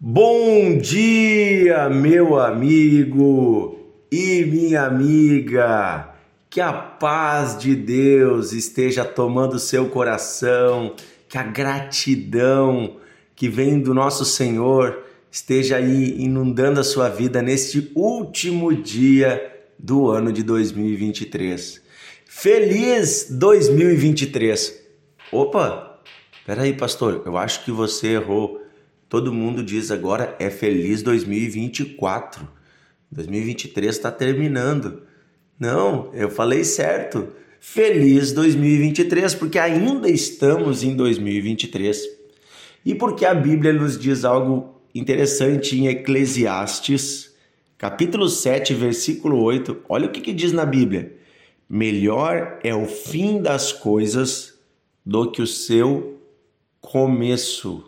Bom dia, meu amigo e minha amiga. Que a paz de Deus esteja tomando seu coração, que a gratidão que vem do nosso Senhor esteja aí inundando a sua vida neste último dia do ano de 2023. Feliz 2023. Opa, peraí, pastor, eu acho que você errou. Todo mundo diz agora é feliz 2024. 2023 está terminando. Não, eu falei certo. Feliz 2023, porque ainda estamos em 2023. E porque a Bíblia nos diz algo interessante em Eclesiastes, capítulo 7, versículo 8. Olha o que, que diz na Bíblia: Melhor é o fim das coisas do que o seu começo.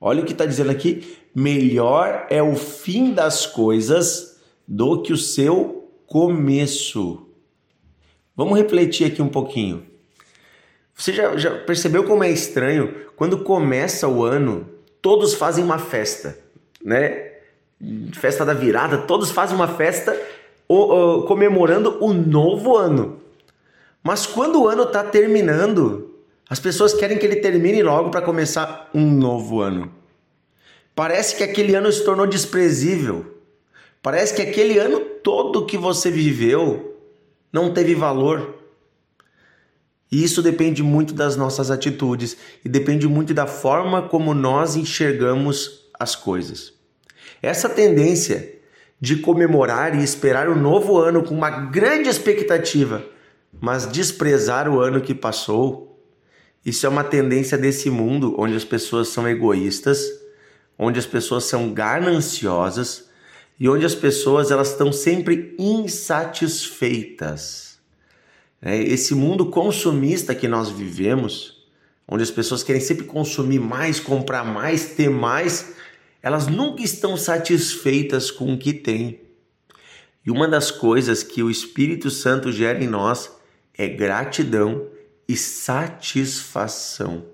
Olha o que está dizendo aqui: melhor é o fim das coisas do que o seu começo. Vamos refletir aqui um pouquinho. Você já, já percebeu como é estranho? Quando começa o ano, todos fazem uma festa, né? Festa da virada, todos fazem uma festa comemorando o novo ano. Mas quando o ano está terminando, as pessoas querem que ele termine logo para começar um novo ano. Parece que aquele ano se tornou desprezível. Parece que aquele ano todo que você viveu não teve valor. E isso depende muito das nossas atitudes e depende muito da forma como nós enxergamos as coisas. Essa tendência de comemorar e esperar o novo ano com uma grande expectativa, mas desprezar o ano que passou, isso é uma tendência desse mundo onde as pessoas são egoístas, onde as pessoas são gananciosas e onde as pessoas elas estão sempre insatisfeitas. É, esse mundo consumista que nós vivemos, onde as pessoas querem sempre consumir mais, comprar mais, ter mais, elas nunca estão satisfeitas com o que têm. E uma das coisas que o Espírito Santo gera em nós é gratidão e satisfação.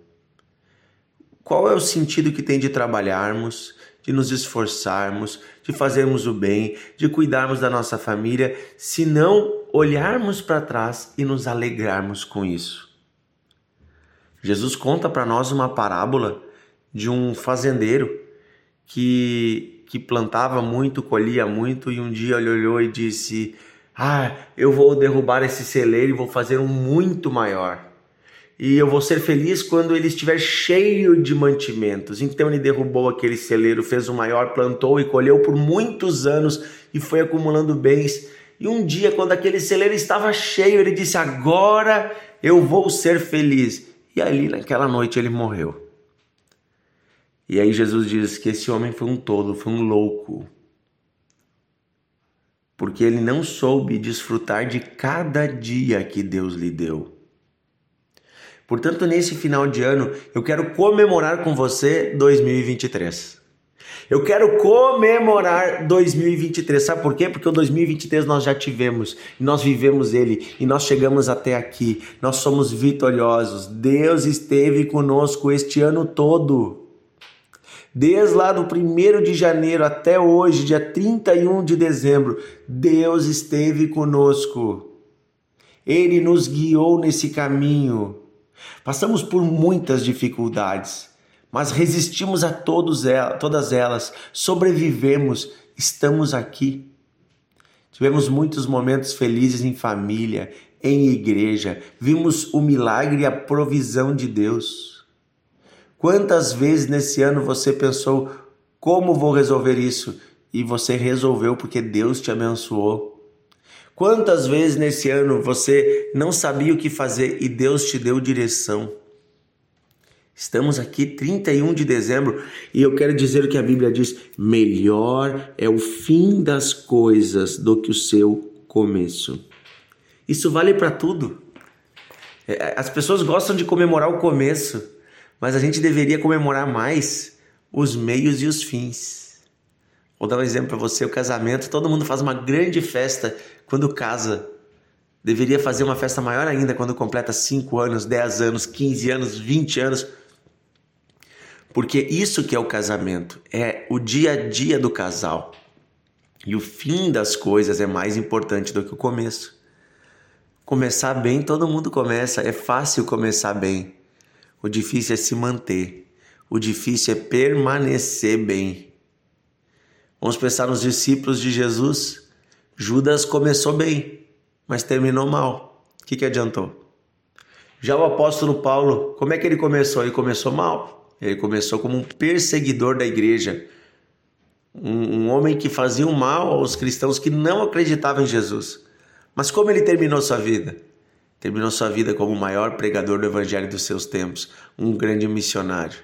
Qual é o sentido que tem de trabalharmos, de nos esforçarmos, de fazermos o bem, de cuidarmos da nossa família, se não olharmos para trás e nos alegrarmos com isso? Jesus conta para nós uma parábola de um fazendeiro que, que plantava muito, colhia muito, e um dia ele olhou e disse: Ah, eu vou derrubar esse celeiro e vou fazer um muito maior e eu vou ser feliz quando ele estiver cheio de mantimentos. Então ele derrubou aquele celeiro, fez o maior, plantou e colheu por muitos anos e foi acumulando bens. E um dia, quando aquele celeiro estava cheio, ele disse: Agora eu vou ser feliz. E ali, naquela noite, ele morreu. E aí Jesus diz que esse homem foi um tolo, foi um louco. Porque ele não soube desfrutar de cada dia que Deus lhe deu. Portanto, nesse final de ano, eu quero comemorar com você 2023. Eu quero comemorar 2023. Sabe por quê? Porque o 2023 nós já tivemos, nós vivemos ele e nós chegamos até aqui. Nós somos vitoriosos. Deus esteve conosco este ano todo. Desde lá do 1 de janeiro até hoje, dia 31 de dezembro, Deus esteve conosco. Ele nos guiou nesse caminho. Passamos por muitas dificuldades, mas resistimos a todas elas, sobrevivemos, estamos aqui. Tivemos muitos momentos felizes em família, em igreja, vimos o milagre e a provisão de Deus. Quantas vezes nesse ano você pensou, como vou resolver isso? E você resolveu porque Deus te abençoou. Quantas vezes nesse ano você não sabia o que fazer e Deus te deu direção? Estamos aqui 31 de dezembro e eu quero dizer o que a Bíblia diz: melhor é o fim das coisas do que o seu começo. Isso vale para tudo. É, as pessoas gostam de comemorar o começo, mas a gente deveria comemorar mais os meios e os fins. Vou dar um exemplo para você: o casamento, todo mundo faz uma grande festa quando casa. Deveria fazer uma festa maior ainda quando completa 5 anos, 10 anos, 15 anos, 20 anos. Porque isso que é o casamento, é o dia a dia do casal. E o fim das coisas é mais importante do que o começo. Começar bem, todo mundo começa, é fácil começar bem. O difícil é se manter. O difícil é permanecer bem. Vamos pensar nos discípulos de Jesus. Judas começou bem, mas terminou mal. O que, que adiantou? Já o apóstolo Paulo, como é que ele começou? Ele começou mal. Ele começou como um perseguidor da igreja, um, um homem que fazia o mal aos cristãos que não acreditavam em Jesus. Mas como ele terminou sua vida? Terminou sua vida como o maior pregador do evangelho dos seus tempos, um grande missionário.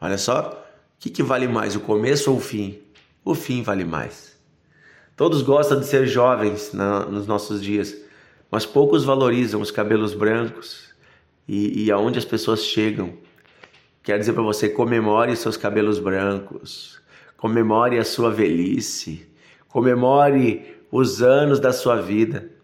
Olha só, o que, que vale mais, o começo ou o fim? O fim vale mais. Todos gostam de ser jovens na, nos nossos dias, mas poucos valorizam os cabelos brancos e, e aonde as pessoas chegam. Quero dizer para você, comemore seus cabelos brancos, comemore a sua velhice, comemore os anos da sua vida.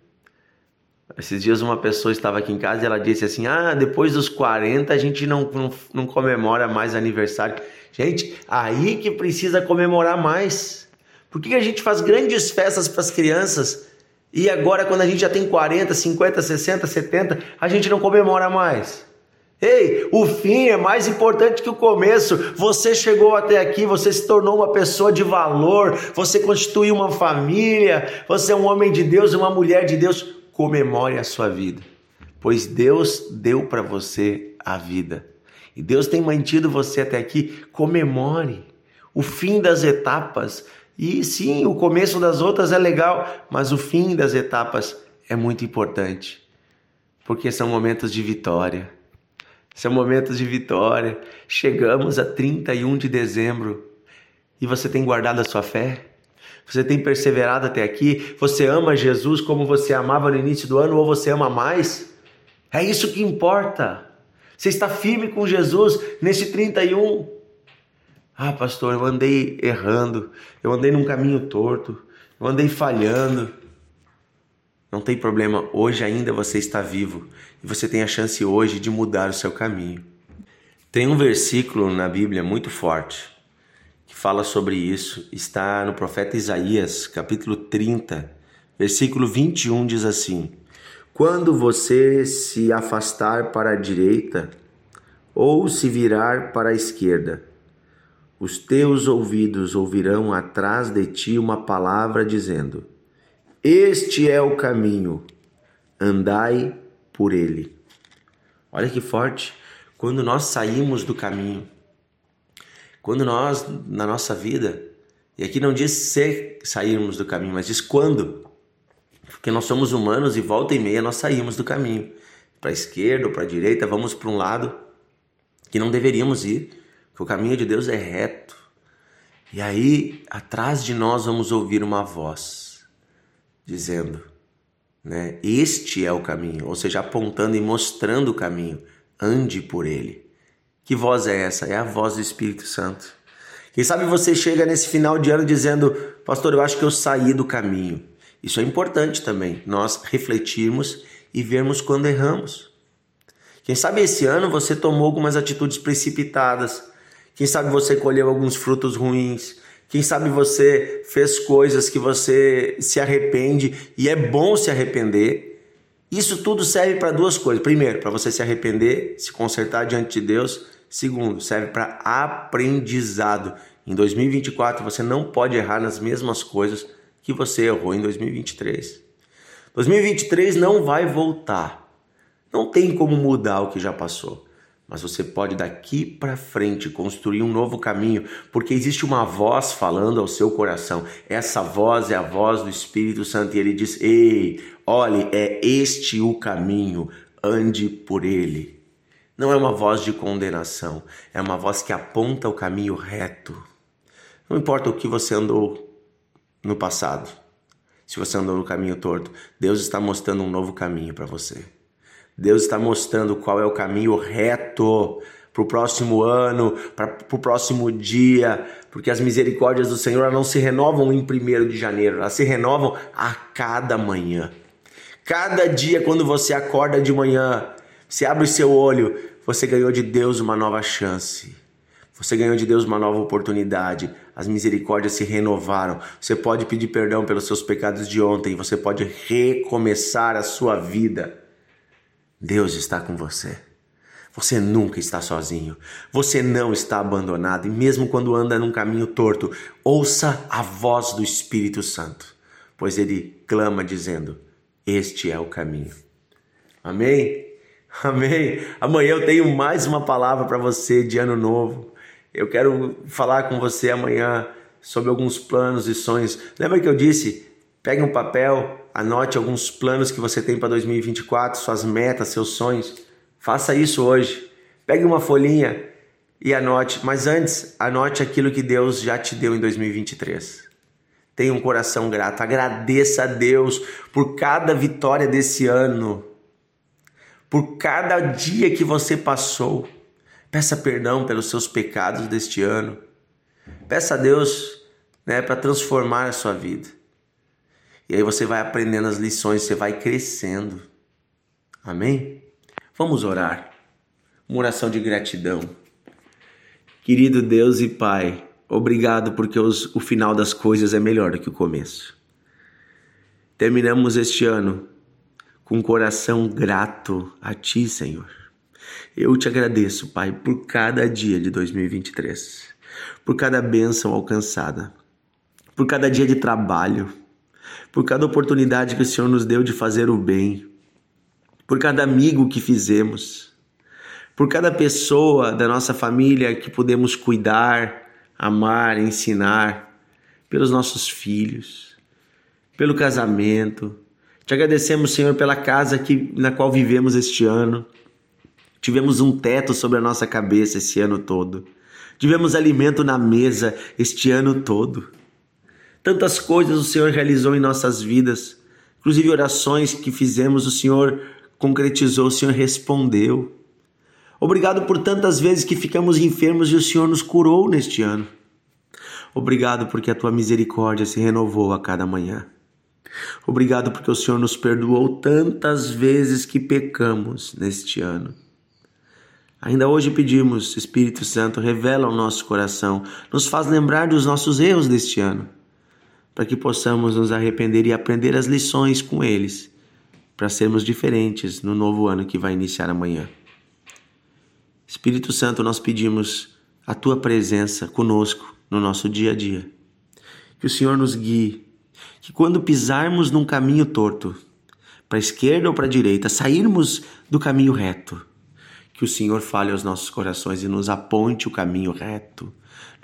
Esses dias uma pessoa estava aqui em casa e ela disse assim: Ah, depois dos 40 a gente não, não, não comemora mais aniversário. Gente, aí que precisa comemorar mais. Por que a gente faz grandes festas para as crianças e agora, quando a gente já tem 40, 50, 60, 70, a gente não comemora mais? Ei, o fim é mais importante que o começo. Você chegou até aqui, você se tornou uma pessoa de valor, você constituiu uma família, você é um homem de Deus, uma mulher de Deus. Comemore a sua vida, pois Deus deu para você a vida. E Deus tem mantido você até aqui. Comemore o fim das etapas. E sim, o começo das outras é legal, mas o fim das etapas é muito importante, porque são momentos de vitória são momentos de vitória. Chegamos a 31 de dezembro e você tem guardado a sua fé? Você tem perseverado até aqui? Você ama Jesus como você amava no início do ano ou você ama mais? É isso que importa. Você está firme com Jesus nesse 31. Ah, pastor, eu andei errando, eu andei num caminho torto, eu andei falhando. Não tem problema, hoje ainda você está vivo e você tem a chance hoje de mudar o seu caminho. Tem um versículo na Bíblia muito forte que fala sobre isso, está no profeta Isaías, capítulo 30, versículo 21 diz assim: Quando você se afastar para a direita ou se virar para a esquerda, os teus ouvidos ouvirão atrás de ti uma palavra dizendo: este é o caminho, andai por ele. Olha que forte. Quando nós saímos do caminho, quando nós, na nossa vida, e aqui não diz se sairmos do caminho, mas diz quando. Porque nós somos humanos e volta e meia nós saímos do caminho. Para a esquerda ou para a direita, vamos para um lado que não deveríamos ir, que o caminho de Deus é reto. E aí, atrás de nós, vamos ouvir uma voz dizendo, né? Este é o caminho, ou seja, apontando e mostrando o caminho. Ande por ele. Que voz é essa? É a voz do Espírito Santo. Quem sabe você chega nesse final de ano dizendo, pastor, eu acho que eu saí do caminho. Isso é importante também, nós refletirmos e vermos quando erramos. Quem sabe esse ano você tomou algumas atitudes precipitadas. Quem sabe você colheu alguns frutos ruins. Quem sabe você fez coisas que você se arrepende e é bom se arrepender. Isso tudo serve para duas coisas. Primeiro, para você se arrepender, se consertar diante de Deus. Segundo, serve para aprendizado. Em 2024 você não pode errar nas mesmas coisas que você errou em 2023. 2023 não vai voltar. Não tem como mudar o que já passou mas você pode daqui para frente construir um novo caminho, porque existe uma voz falando ao seu coração. Essa voz é a voz do Espírito Santo e ele diz: "Ei, olhe, é este o caminho, ande por ele". Não é uma voz de condenação, é uma voz que aponta o caminho reto. Não importa o que você andou no passado, se você andou no caminho torto, Deus está mostrando um novo caminho para você. Deus está mostrando qual é o caminho reto para o próximo ano, para o próximo dia, porque as misericórdias do Senhor não se renovam em 1 de janeiro, elas se renovam a cada manhã. Cada dia, quando você acorda de manhã, você abre o seu olho, você ganhou de Deus uma nova chance. Você ganhou de Deus uma nova oportunidade. As misericórdias se renovaram. Você pode pedir perdão pelos seus pecados de ontem. Você pode recomeçar a sua vida. Deus está com você. Você nunca está sozinho. Você não está abandonado. E mesmo quando anda num caminho torto, ouça a voz do Espírito Santo, pois ele clama dizendo: Este é o caminho. Amém? Amém. Amanhã eu tenho mais uma palavra para você de ano novo. Eu quero falar com você amanhã sobre alguns planos e sonhos. Lembra que eu disse? Pegue um papel, anote alguns planos que você tem para 2024, suas metas, seus sonhos. Faça isso hoje. Pegue uma folhinha e anote, mas antes, anote aquilo que Deus já te deu em 2023. Tenha um coração grato, agradeça a Deus por cada vitória desse ano, por cada dia que você passou. Peça perdão pelos seus pecados deste ano. Peça a Deus né, para transformar a sua vida. E aí você vai aprendendo as lições, você vai crescendo. Amém? Vamos orar. Uma oração de gratidão. Querido Deus e Pai, obrigado porque os, o final das coisas é melhor do que o começo. Terminamos este ano com coração grato a Ti, Senhor. Eu te agradeço, Pai, por cada dia de 2023, por cada bênção alcançada, por cada dia de trabalho, por cada oportunidade que o Senhor nos deu de fazer o bem, por cada amigo que fizemos, por cada pessoa da nossa família que pudemos cuidar, amar, ensinar, pelos nossos filhos, pelo casamento. Te agradecemos, Senhor, pela casa que, na qual vivemos este ano Tivemos um teto sobre a nossa cabeça esse ano todo. Tivemos alimento na mesa este ano todo. Tantas coisas o Senhor realizou em nossas vidas, inclusive orações que fizemos, o Senhor concretizou, o Senhor respondeu. Obrigado por tantas vezes que ficamos enfermos e o Senhor nos curou neste ano. Obrigado porque a tua misericórdia se renovou a cada manhã. Obrigado porque o Senhor nos perdoou tantas vezes que pecamos neste ano. Ainda hoje pedimos, Espírito Santo, revela o nosso coração, nos faz lembrar dos nossos erros deste ano, para que possamos nos arrepender e aprender as lições com eles, para sermos diferentes no novo ano que vai iniciar amanhã. Espírito Santo, nós pedimos a tua presença conosco no nosso dia a dia. Que o Senhor nos guie, que quando pisarmos num caminho torto, para a esquerda ou para a direita, sairmos do caminho reto que o Senhor fale aos nossos corações e nos aponte o caminho reto,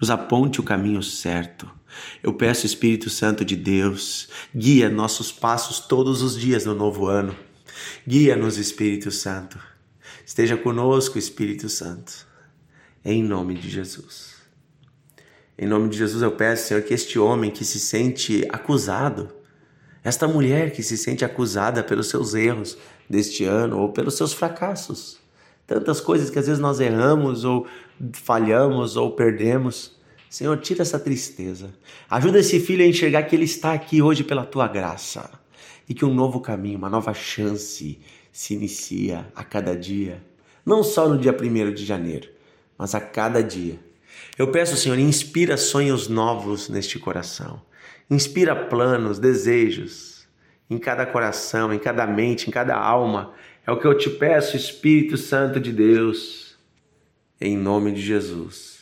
nos aponte o caminho certo. Eu peço, Espírito Santo de Deus, guia nossos passos todos os dias no novo ano. Guia-nos, Espírito Santo. Esteja conosco, Espírito Santo. Em nome de Jesus. Em nome de Jesus eu peço, Senhor, que este homem que se sente acusado, esta mulher que se sente acusada pelos seus erros deste ano ou pelos seus fracassos, tantas coisas que às vezes nós erramos ou falhamos ou perdemos. Senhor, tira essa tristeza. Ajuda esse filho a enxergar que ele está aqui hoje pela tua graça e que um novo caminho, uma nova chance se inicia a cada dia, não só no dia 1 de janeiro, mas a cada dia. Eu peço, Senhor, inspira sonhos novos neste coração. Inspira planos, desejos em cada coração, em cada mente, em cada alma é o que eu te peço, Espírito Santo de Deus, em nome de Jesus.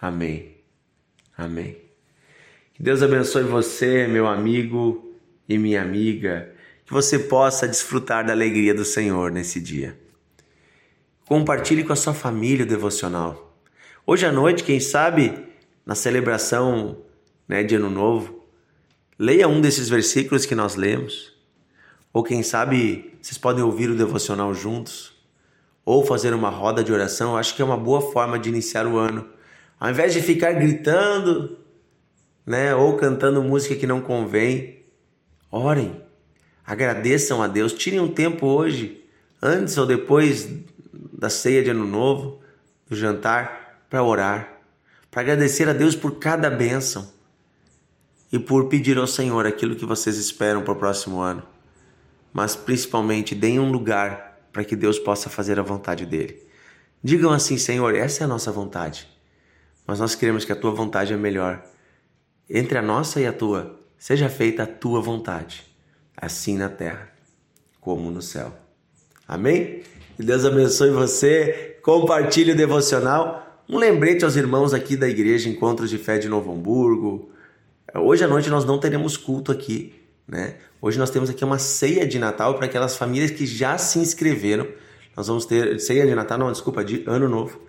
Amém. Amém. Que Deus abençoe você, meu amigo e minha amiga, que você possa desfrutar da alegria do Senhor nesse dia. Compartilhe com a sua família o devocional. Hoje à noite, quem sabe, na celebração né, de Ano Novo, leia um desses versículos que nós lemos ou quem sabe vocês podem ouvir o devocional juntos, ou fazer uma roda de oração. Acho que é uma boa forma de iniciar o ano. Ao invés de ficar gritando, né, ou cantando música que não convém, orem, agradeçam a Deus, tirem um tempo hoje, antes ou depois da ceia de Ano Novo, do jantar, para orar, para agradecer a Deus por cada bênção e por pedir ao Senhor aquilo que vocês esperam para o próximo ano mas principalmente deem um lugar para que Deus possa fazer a vontade dele. Digam assim, Senhor, essa é a nossa vontade. Mas nós queremos que a tua vontade é melhor. Entre a nossa e a tua, seja feita a tua vontade, assim na terra como no céu. Amém? Que Deus abençoe você. Compartilhe o devocional. Um lembrete aos irmãos aqui da igreja Encontros de Fé de Novo Hamburgo. Hoje à noite nós não teremos culto aqui, né? Hoje nós temos aqui uma ceia de Natal para aquelas famílias que já se inscreveram. Nós vamos ter ceia de Natal, não, desculpa, de Ano Novo,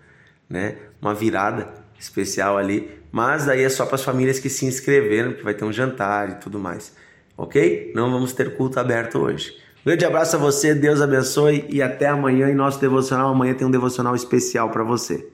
né? Uma virada especial ali, mas daí é só para as famílias que se inscreveram, que vai ter um jantar e tudo mais. OK? Não vamos ter culto aberto hoje. Um grande abraço a você, Deus abençoe e até amanhã em nosso devocional. Amanhã tem um devocional especial para você.